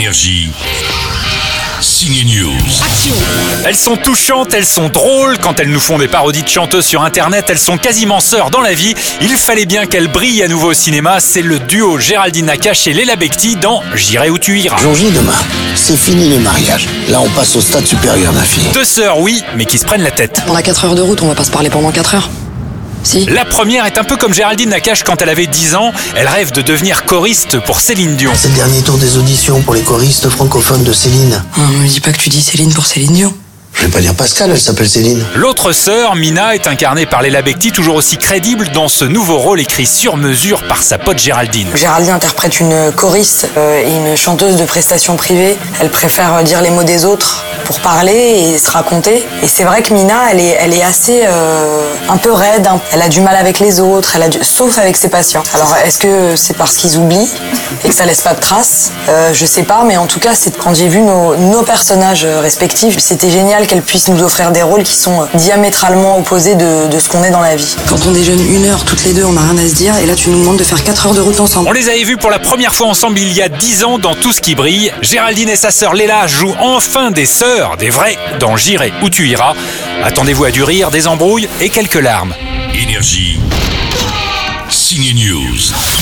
Énergie. Signe News. Elles sont touchantes, elles sont drôles. Quand elles nous font des parodies de chanteuses sur internet, elles sont quasiment sœurs dans la vie. Il fallait bien qu'elles brillent à nouveau au cinéma. C'est le duo Géraldine Nakache et Léla Becti dans J'irai où tu iras. J demain, c'est fini les mariages. Là, on passe au stade supérieur d'un film. Deux sœurs, oui, mais qui se prennent la tête. On a 4 heures de route, on va pas se parler pendant 4 heures. Si. La première est un peu comme Géraldine Nakache quand elle avait 10 ans. Elle rêve de devenir choriste pour Céline Dion. C'est le dernier tour des auditions pour les choristes francophones de Céline. Ah, me dis pas que tu dis Céline pour Céline Dion. Je vais pas dire Pascal, elle s'appelle Céline. L'autre sœur, Mina, est incarnée par Léla Becti, toujours aussi crédible dans ce nouveau rôle écrit sur mesure par sa pote Géraldine. Géraldine interprète une choriste euh, et une chanteuse de prestations privées. Elle préfère euh, dire les mots des autres pour parler et se raconter. Et c'est vrai que Mina, elle est, elle est assez euh, un peu raide. hein. Elle a du mal avec les autres, elle a du- sauf avec ses patients. Alors est-ce que c'est parce qu'ils oublient? Et que ça laisse pas de traces Euh, Je sais pas, mais en tout cas, c'est quand j'ai vu nos, nos personnages euh, respectifs, c'était génial qu'elle puisse nous offrir des rôles qui sont euh, diamétralement opposés de, de ce qu'on est dans la vie. Quand on déjeune une heure toutes les deux, on n'a rien à se dire, et là tu nous demandes de faire 4 heures de route ensemble. On les avait vus pour la première fois ensemble il y a 10 ans dans Tout ce qui brille. Géraldine et sa sœur Léla jouent enfin des sœurs, des vraies, dans J'irai où tu iras. Attendez-vous à du rire, des embrouilles et quelques larmes. Énergie. Signe News.